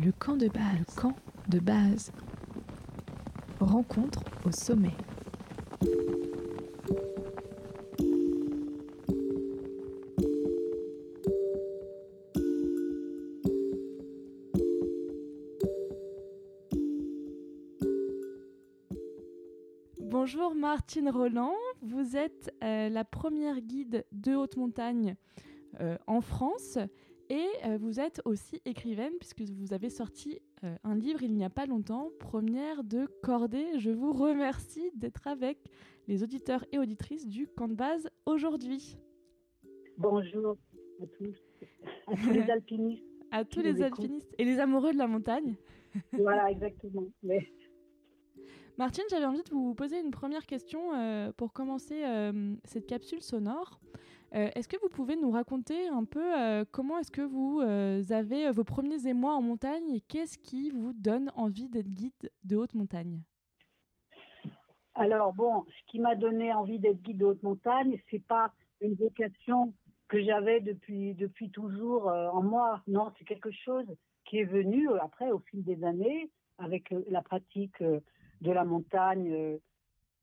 Le camp de base. De base. Rencontre au sommet. Bonjour Martine Roland, vous êtes euh, la première guide de haute montagne euh, en France et euh, vous êtes aussi écrivaine puisque vous avez sorti euh, un livre il n'y a pas longtemps, Première de Cordée. Je vous remercie d'être avec les auditeurs et auditrices du camp de base aujourd'hui. Bonjour à tous, à tous les alpinistes. à tous les alpinistes et les amoureux de la montagne. voilà, exactement. Mais... Martine, j'avais envie de vous poser une première question euh, pour commencer euh, cette capsule sonore. Euh, est-ce que vous pouvez nous raconter un peu comment est-ce que vous avez vos premiers émois en montagne et qu'est-ce qui vous donne envie d'être guide de haute montagne? Alors bon, ce qui m'a donné envie d'être guide de haute montagne, c'est pas une vocation que j'avais depuis depuis toujours en moi. Non, c'est quelque chose qui est venu après au fil des années avec la pratique de la montagne euh,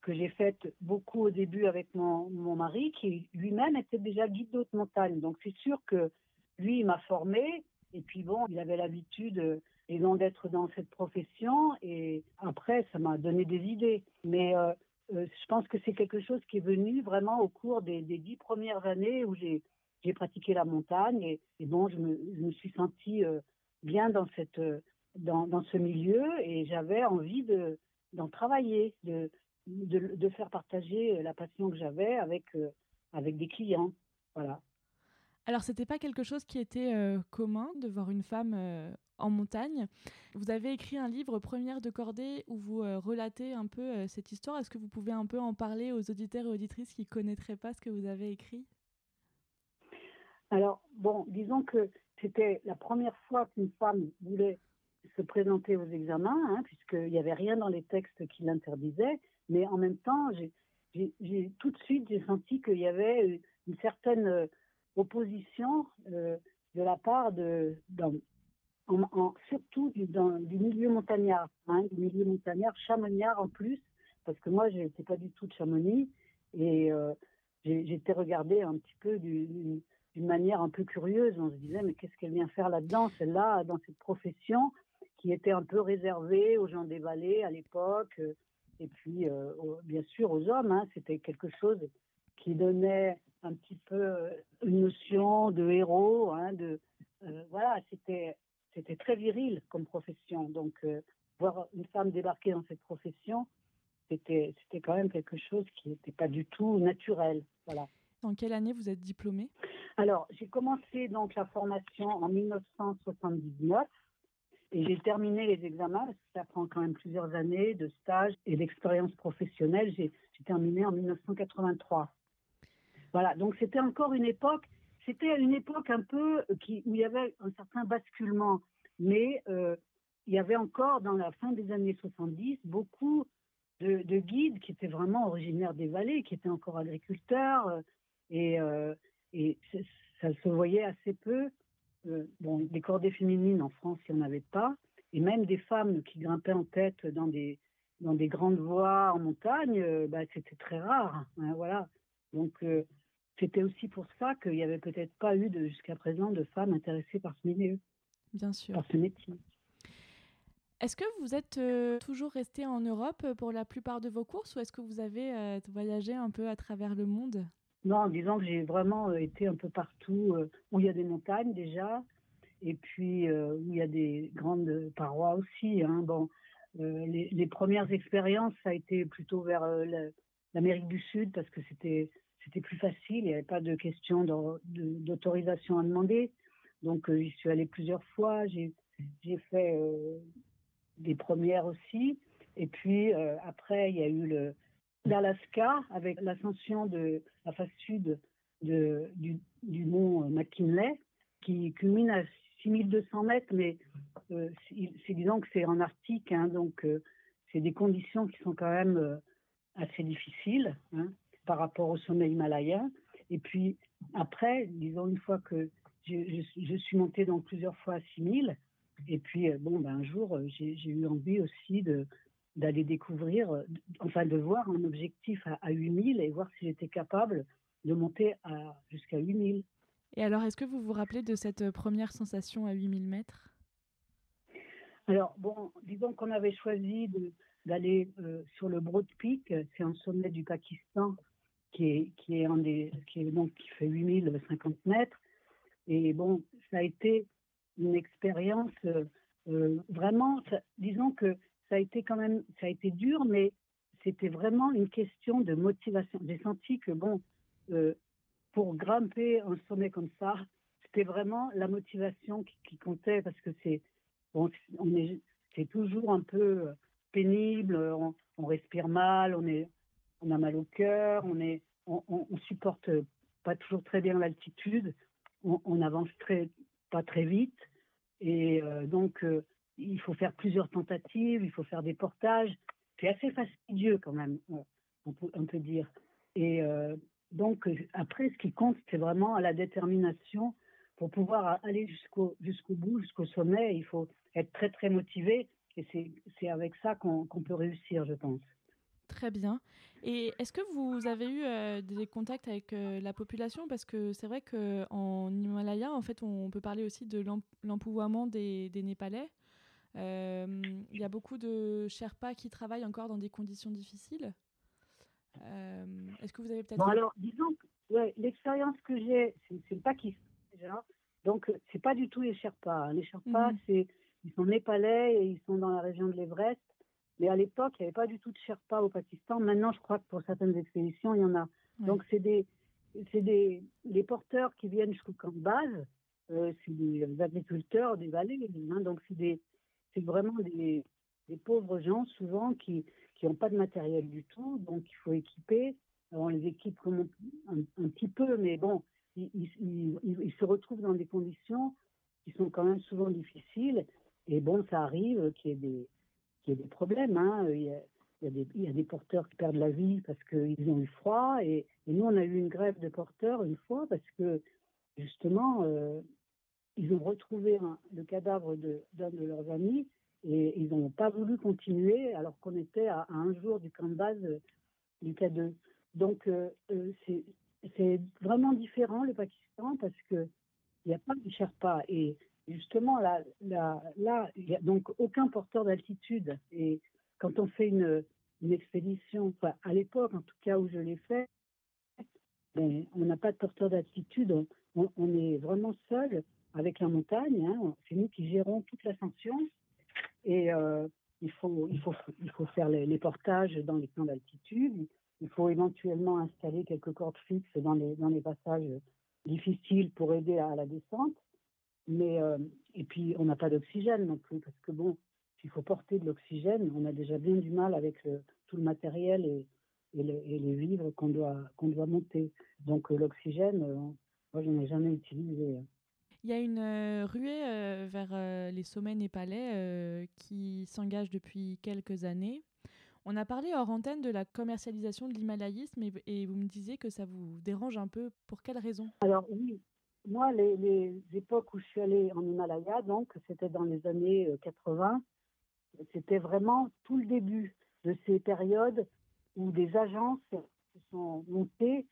que j'ai faite beaucoup au début avec mon, mon mari, qui lui-même était déjà guide d'autres montagnes. Donc c'est sûr que lui, il m'a formé. Et puis bon, il avait l'habitude euh, et d'être dans cette profession. Et après, ça m'a donné des idées. Mais euh, euh, je pense que c'est quelque chose qui est venu vraiment au cours des, dix premières années où j'ai j'ai pratiqué la montagne. Et, et bon, je me, je me suis sentie bien dans cette dans, dans ce milieu et j'avais envie de d'en travailler, de, de, de, faire partager la passion que j'avais avec, euh, avec des clients. Voilà. Alors, c'était pas quelque chose qui était euh, commun de voir une femme euh, en montagne. Vous avez écrit un livre, Première de cordée, où vous relatez un peu cette histoire. Est-ce que vous pouvez un peu en parler aux auditeurs et auditrices qui connaîtraient pas ce que vous avez écrit? Alors, bon, disons que c'était la première fois qu'une femme voulait se présenter aux examens, hein, puisqu'il n'y avait rien dans les textes qui l'interdisaient. Mais en même temps, tout de suite j'ai senti qu'il y avait une certaine euh, opposition euh, de la part de, surtout du, dans, du milieu montagnard, hein, du milieu montagnard, chamoniard en plus, parce que moi, je n'étais pas du tout de Chamonix et euh, j'étais regardée un petit peu d'une manière un peu curieuse. On se disait, mais qu'est-ce qu'elle vient faire là-dedans, celle-là, dans cette profession qui était un peu réservé aux gens des vallées à l'époque, et puis euh, bien sûr aux hommes. Hein, C'était quelque chose qui donnait un petit peu euh, une notion de héros. Hein, de voilà, c'était c'était très viril comme profession. Donc voir une femme débarquer dans cette profession, c'était c'était quand même quelque chose qui n'était pas du tout naturel. Voilà. En quelle année vous êtes diplômée? Alors, j'ai commencé donc la formation en 1979 et j'ai terminé les examens, parce que ça prend quand même plusieurs années de stage et d'expérience professionnelle. J'ai terminé en 1983. Voilà, donc c'était encore une époque, c'était une époque un peu qui, où il y avait un certain basculement, mais euh, il y avait encore dans la fin des années 70 beaucoup de, de guides qui étaient vraiment originaires des vallées, qui étaient encore agriculteurs, euh, euh, et ça se voyait assez peu euh, bon, des cordées féminines en France, il n'y en avait pas, et même des femmes qui grimpaient en tête dans des dans des grandes voies en montagne, euh, bah, c'était très rare. Hein, voilà. Donc euh, c'était aussi pour ça qu'il n'y avait peut-être pas eu jusqu'à présent de femmes intéressées par ce milieu. Bien sûr. Par ce métier. Est-ce que vous êtes toujours resté en Europe pour la plupart de vos courses ou est-ce que vous avez voyagé un peu à travers le monde? Non, disons que j'ai vraiment euh, été un peu partout euh, où il y a des montagnes déjà, et puis euh, où il y a des grandes parois aussi. Hein. Bon, les, premières expériences, ça a été plutôt vers l'Amérique du Sud parce que c'était c'était plus facile, il n'y avait pas de question d'autorisation à demander. Donc j'y suis allée plusieurs fois, j'ai fait des premières aussi. Et puis après, il y a eu le, l'Alaska avec l'ascension de la face sud du, mont McKinley qui culmine à 6200 mètres, mais euh, c'est disons que c'est en Arctique, hein, donc euh, c'est des conditions qui sont quand même euh, assez difficiles hein, par rapport au sommet himalayen. Et puis après, disons une fois que je suis montée donc plusieurs fois à 6000, Et puis, bon, ben, un jour, j'ai eu envie aussi de d'aller découvrir, enfin de voir un objectif à, à 8000 et voir si j'étais capable de monter jusqu'à 8000. Et alors, est-ce que vous vous rappelez de cette première sensation à 8000 mètres? Alors, bon, disons qu'on avait choisi d'aller sur le Broad Peak, c'est un sommet du Pakistan qui est, qui est, des, qui est donc qui fait 8050 mètres. Et bon, ça a été une expérience euh, vraiment, disons que ça a été quand même, ça a été dur, mais c'était vraiment une question de motivation. J'ai senti que bon, euh, pour grimper un sommet comme ça, c'était vraiment la motivation qui, comptait parce que c'est, bon, on est, c'est toujours un peu pénible, on, respire mal, on a mal au cœur, on est, on, supporte pas toujours très bien l'altitude, on, avance très, pas très vite, et euh, donc euh, il faut faire plusieurs tentatives, il faut faire des portages. C'est assez fastidieux quand même, on peut, dire. Et euh, donc après, ce qui compte, c'est vraiment la détermination pour pouvoir aller jusqu'au bout, jusqu'au sommet. Il faut être très très motivé, et c'est avec ça qu'on peut réussir, je pense. Très bien. Et est-ce que vous avez eu euh, des contacts avec euh, la population? Parce que c'est vrai qu'en Himalaya, en fait, on peut parler aussi de l'empouvoiement des, Népalais. Euh, il y a beaucoup de Sherpas qui travaillent encore dans des conditions difficiles. Est-ce que vous avez peut-être... Bon, alors, disons ouais, l'expérience que j'ai, c'est le Pakistan déjà. Donc, c'est pas du tout les Sherpas. Les Sherpas, mmh c'est ils sont népalais et ils sont dans la région de l'Everest. Mais à l'époque, il n'y avait pas du tout de Sherpa au Pakistan. Maintenant, je crois que pour certaines expéditions, il y en a. Donc, c'est des, c'est des, les porteurs qui viennent jusqu'au camp de base. Euh, c'est des agriculteurs des vallées. Hein, donc, c'est des, c'est vraiment des, pauvres gens souvent qui qui n'ont pas de matériel du tout. Donc, il faut équiper. On les équipe un, petit peu, mais bon, ils, ils, se retrouvent dans des conditions qui sont quand même souvent difficiles. Et bon, ça arrive qu'il y ait des il y a des problèmes. Hein. Il, y a, des, il, y a, des, porteurs qui perdent la vie parce qu'ils ont eu froid. Et, et, nous, on a eu une grève de porteurs une fois parce que, justement, euh, ils ont retrouvé le cadavre d'un de, leurs amis et ils n'ont pas voulu continuer alors qu'on était à, un jour du camp de base euh, du K2. Donc, euh, euh c'est vraiment différent le Pakistan parce que il n'y a pas de Sherpa. Et justement, là, il n'y a donc aucun porteur d'altitude. Et quand on fait une, expédition, enfin, à l'époque, en tout cas où je l'ai fait, ben, on n'a pas de porteur d'altitude. On, est vraiment seul avec la montagne. Hein. C'est nous qui gérons toute l'ascension. Et euh, il, faut, il, faut, il faut faire les, portages dans les plans d'altitude. Il faut éventuellement installer quelques cordes fixes dans les, dans les passages difficiles pour aider à la descente. Mais, euh, et puis, on n'a pas d'oxygène non plus, parce que bon, s'il faut porter de l'oxygène, on a déjà bien du mal avec tout le matériel et, et, le, et les vivres qu'on doit, qu'on doit monter. Donc, euh, l'oxygène, moi, je n'en ai jamais utilisé. Il y a une euh, ruée euh, vers euh, les sommets népalais qui s'engage depuis quelques années. On a parlé hors antenne de la commercialisation de l'himalayisme et, vous me disiez que ça vous dérange un peu. Pour quelles raisons Alors oui, moi, les, les, époques où je suis allée en Himalaya, donc c'était dans les années 80, euh, c'était vraiment tout le début de ces périodes où des agences se sont montées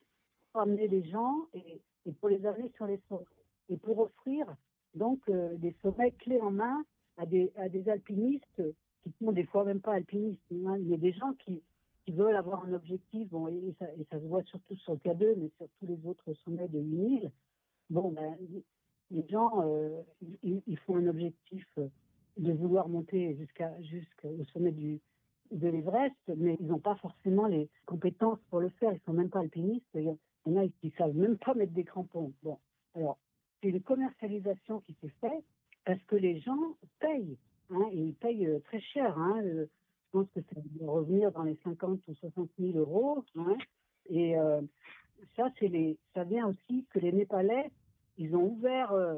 pour amener les gens et, et pour les amener sur les sommets et pour offrir donc euh, des sommets clés en main à des, à des alpinistes qui sont des fois même pas alpinistes. Hein. A des gens qui, qui veulent avoir un objectif, bon, et, ça, se voit surtout sur le K2, mais sur tous les autres sommets de 8000 bon, ben, les gens, euh, ils, ils, font un objectif de vouloir monter jusqu'à jusqu'au sommet du, de l'Everest, mais ils n'ont pas forcément les compétences pour le faire. Ils sont même pas alpinistes. Il y en a qui savent même pas mettre des crampons. Bon, alors c'est une commercialisation qui s'est faite parce que les gens payent. Hein, et ils payent euh, très cher. Hein, je pense que ça doit revenir dans les 50 ou 60 000 euros. Hein, et euh, ça, les, ça vient aussi que les Népalais, ils ont ouvert euh,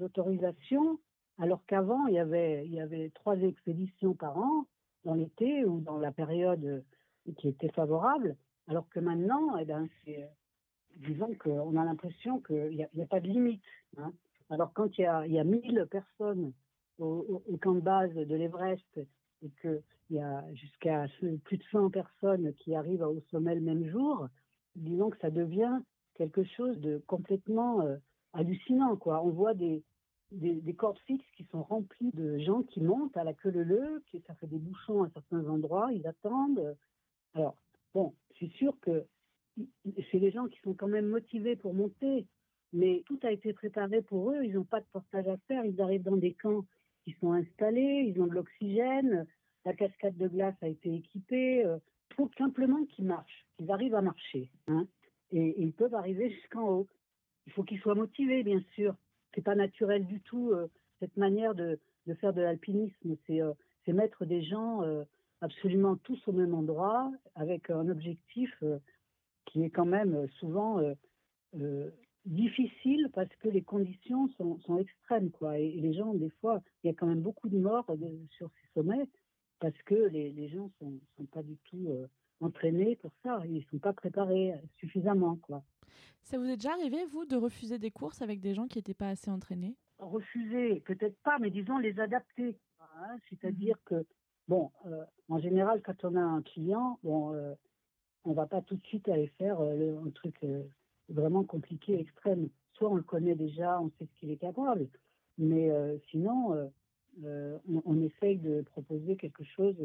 autorisations, alors qu'avant, il y avait, il y avait trois expéditions par an dans l'été ou dans la période euh, qui était favorable, alors que maintenant, eh ben, c'est, disons qu'on a l'impression qu'il n'y a, pas de limite. Hein. Alors quand il y a, y a 1000 personnes au, camp de base de l'Everest et qu'il y a jusqu'à plus de 100 personnes qui arrivent au sommet le même jour, disons que ça devient quelque chose de complètement euh, hallucinant. Quoi. On voit des, des, cordes fixes qui sont remplies de gens qui montent à la queue leu qui ça fait des bouchons à certains endroits, ils attendent. Alors, bon, suis sûr que c'est des gens qui sont quand même motivés pour monter, mais tout a été préparé pour eux, ils n'ont pas de portage à faire, ils arrivent dans des camps qui sont installés, ils ont de l'oxygène, la cascade de glace a été équipée, euh, faut simplement qu'ils marchent, qu'ils arrivent à marcher, hein, et, ils peuvent arriver jusqu'en haut. Il faut qu'ils soient motivés, bien sûr. C'est pas naturel du tout euh, cette manière de, faire de l'alpinisme. C'est euh, mettre des gens absolument tous au même endroit avec un objectif qui est quand même souvent difficile parce que les conditions sont, sont extrêmes. Quoi. Et, les gens, des fois, il y a quand même beaucoup de morts sur ces sommets parce que les, les gens ne sont, sont, pas du tout euh, entraînés pour ça. Ils ne sont pas préparés suffisamment. Quoi. Ça vous est déjà arrivé, vous, de refuser des courses avec des gens qui n'étaient pas assez entraînés? Refuser, peut-être pas, mais disons les adapter. Hein. C'est-à-dire mmh que, bon, euh, en général, quand on a un client, bon, euh, on va pas tout de suite aller faire un truc vraiment compliqué, extrême. Soit on le connaît déjà, on sait ce qu'il est capable, mais euh, sinon, euh, euh, on, essaye de proposer quelque chose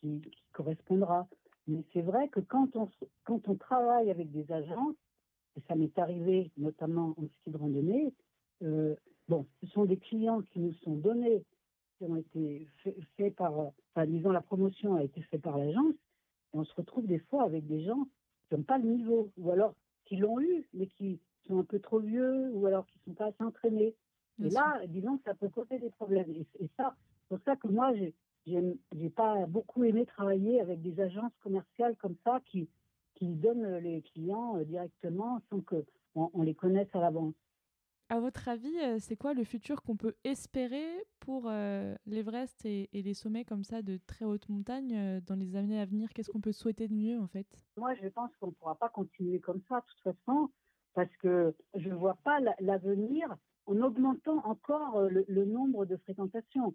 qui, correspondra. Mais c'est vrai que quand on, quand on travaille avec des agences, et ça m'est arrivé notamment en ski de randonnée, bon, ce sont des clients qui nous sont donnés, qui ont été faits fait par, enfin, disons, la promotion a été faite par l'agence, et on se retrouve des fois avec des gens qui n'ont pas le niveau, ou alors qui l'ont eu, mais qui sont un peu trop vieux ou alors qui sont pas assez entraînés. et là, disons que ça peut causer des problèmes. Et, ça, c'est pour ça que moi, j'ai pas beaucoup aimé travailler avec des agences commerciales comme ça qui, qui donnent les clients euh, directement sans qu'on on les connaisse à l'avance. À votre avis, euh, c'est quoi le futur qu'on peut espérer pour euh, l'Everest et, les sommets comme ça de très haute montagne euh, dans les années à venir? Qu'est-ce qu'on peut souhaiter de mieux en fait? Moi, je pense qu'on ne pourra pas continuer comme ça de toute façon parce que je ne vois pas l'avenir en augmentant encore le, nombre de fréquentations.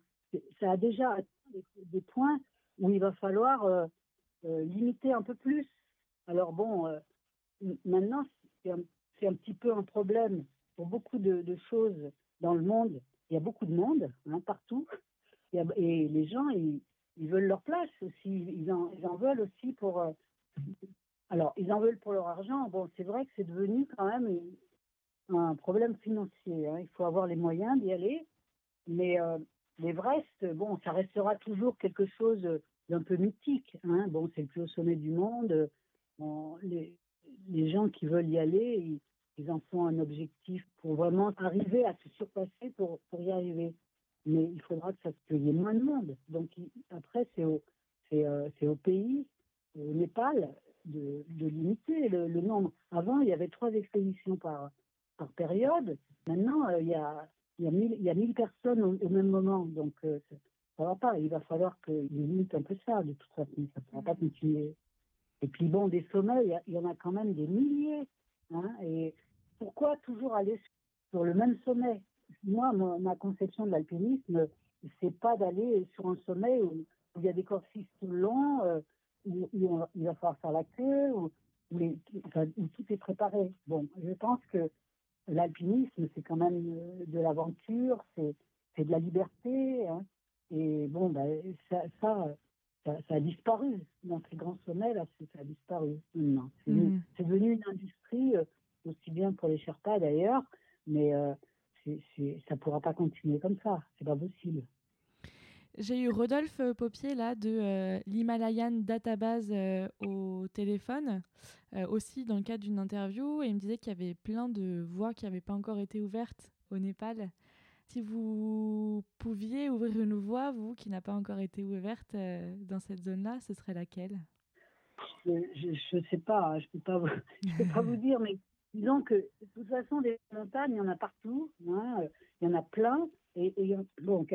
Ça a déjà atteint des, points où il va falloir limiter un peu plus. Alors bon, maintenant, c'est un petit peu un problème pour beaucoup de, choses dans le monde, il y a beaucoup de monde hein, partout. et les gens, ils, veulent leur place aussi. Ils en, veulent aussi pour. Euh, alors, ils en veulent pour leur argent. Bon, c'est vrai que c'est devenu quand même un problème financier. Hein. Il faut avoir les moyens d'y aller. Mais euh, l'Everest, bon, ça restera toujours quelque chose d'un peu mythique. Hein. Bon, c'est le plus haut sommet du monde. les, les gens qui veulent y aller, ils, ils en font un objectif pour vraiment arriver à se surpasser pour, pour y arriver. Mais il faudra que ça qu'il y ait moins de monde. Donc après, c'est au, euh, au pays, au Népal, de, de limiter le, nombre. Avant, il y avait trois expéditions par, par période. Maintenant, euh, il, y a, il, y a mille, il y a mille personnes au, même moment. Donc euh, ça ne va pas. Il va falloir qu'ils limitent un peu ça. De toute façon, ça ne pourra pas continuer. Et puis bon, des sommets, il y, il y en a quand même des milliers. Hein, et pourquoi toujours aller sur le même sommet? Moi, ma, conception de l'alpinisme, c'est pas d'aller sur un sommet où, il y a des corps fixes tout le long, euh, où, il va falloir faire la queue, où, tout est préparé. Bon, je pense que l'alpinisme, c'est quand même de l'aventure, c'est de la liberté. Hein. et bon, ben, ça, ça, ça, a disparu. Dans ces grands sommets, là, ça a disparu. Non, c'est mmh. devenu une industrie euh, aussi bien pour les Sherpas d'ailleurs, mais euh, ça ne pourra pas continuer comme ça, c'est pas possible. J'ai eu Rodolphe Popier là de euh, l'Himalayan Database euh, au téléphone, aussi dans le cadre d'une interview, et il me disait qu'il y avait plein de voies qui n'avaient pas encore été ouvertes au Népal. Si vous pouviez ouvrir une voie, vous, qui n'a pas encore été ouverte dans cette zone-là, ce serait laquelle? Je ne sais pas, je ne peux, peux pas vous dire, mais disons que de toute façon, des montagnes, il y en a partout, hein, il y en a plein, et, bon,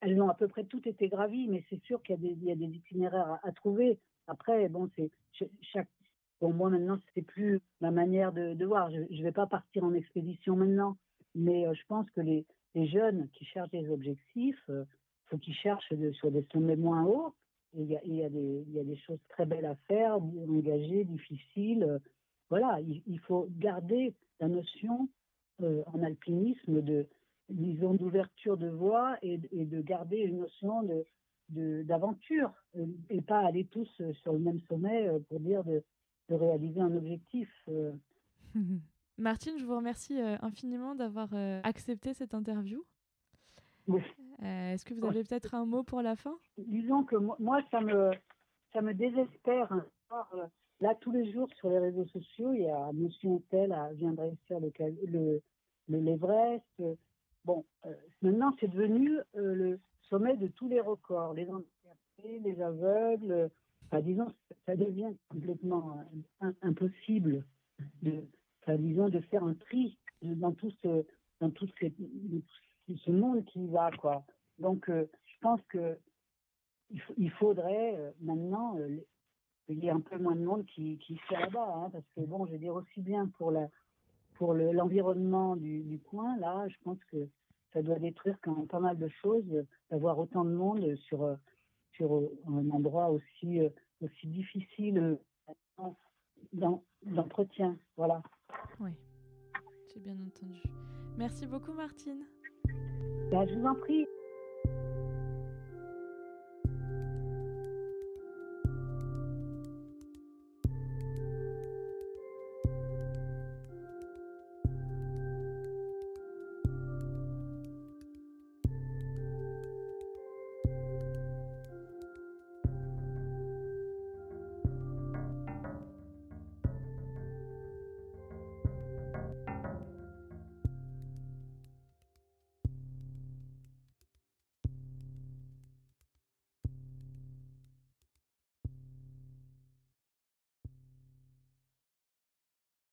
elles, ont à peu près toutes été gravies, mais c'est sûr qu'il y, a des itinéraires à, trouver. Après, bon, c'est chaque. Bon, moi maintenant, c'est plus ma manière de, voir. Je ne vais pas partir en expédition maintenant, mais euh, je pense que les, les jeunes qui cherchent des objectifs, il faut qu'ils cherchent sur des sommets moins hauts. Il y, y y, a, des, choses très belles à faire, engagées, difficiles. Voilà, il, il faut garder la notion en alpinisme de, disons, d'ouverture de voie et, et, de garder une notion de d'aventure et pas aller tous sur le même sommet pour dire de, de réaliser un objectif. Martine, je vous remercie infiniment d'avoir accepté cette interview. Oui. Est-ce que vous avez peut-être un mot pour la fin? Disons que moi, ça me, ça me désespère. Là, tous les jours sur les réseaux sociaux, il y a Monsieur Tel viendrait faire le, le, l'Everest. Bon, maintenant, c'est devenu le sommet de tous les records. Les handicapés, les aveugles, enfin, disons, ça devient complètement impossible de, enfin, disons, de faire un tri dans tout ce, dans tout ce, monde qui y va, quoi. Donc, euh, je pense que il, faudrait euh, maintenant euh, il y ait un peu moins de monde qui, qui fait là-bas, hein, parce que bon, je veux dire aussi bien pour la pour l'environnement du, du coin, là, je pense que ça doit détruire quand même pas mal de choses d'avoir autant de monde sur sur un endroit aussi aussi difficile d'entretien. Voilà. Oui, j'ai bien entendu. Merci beaucoup, Martine. Ben, je vous en prie.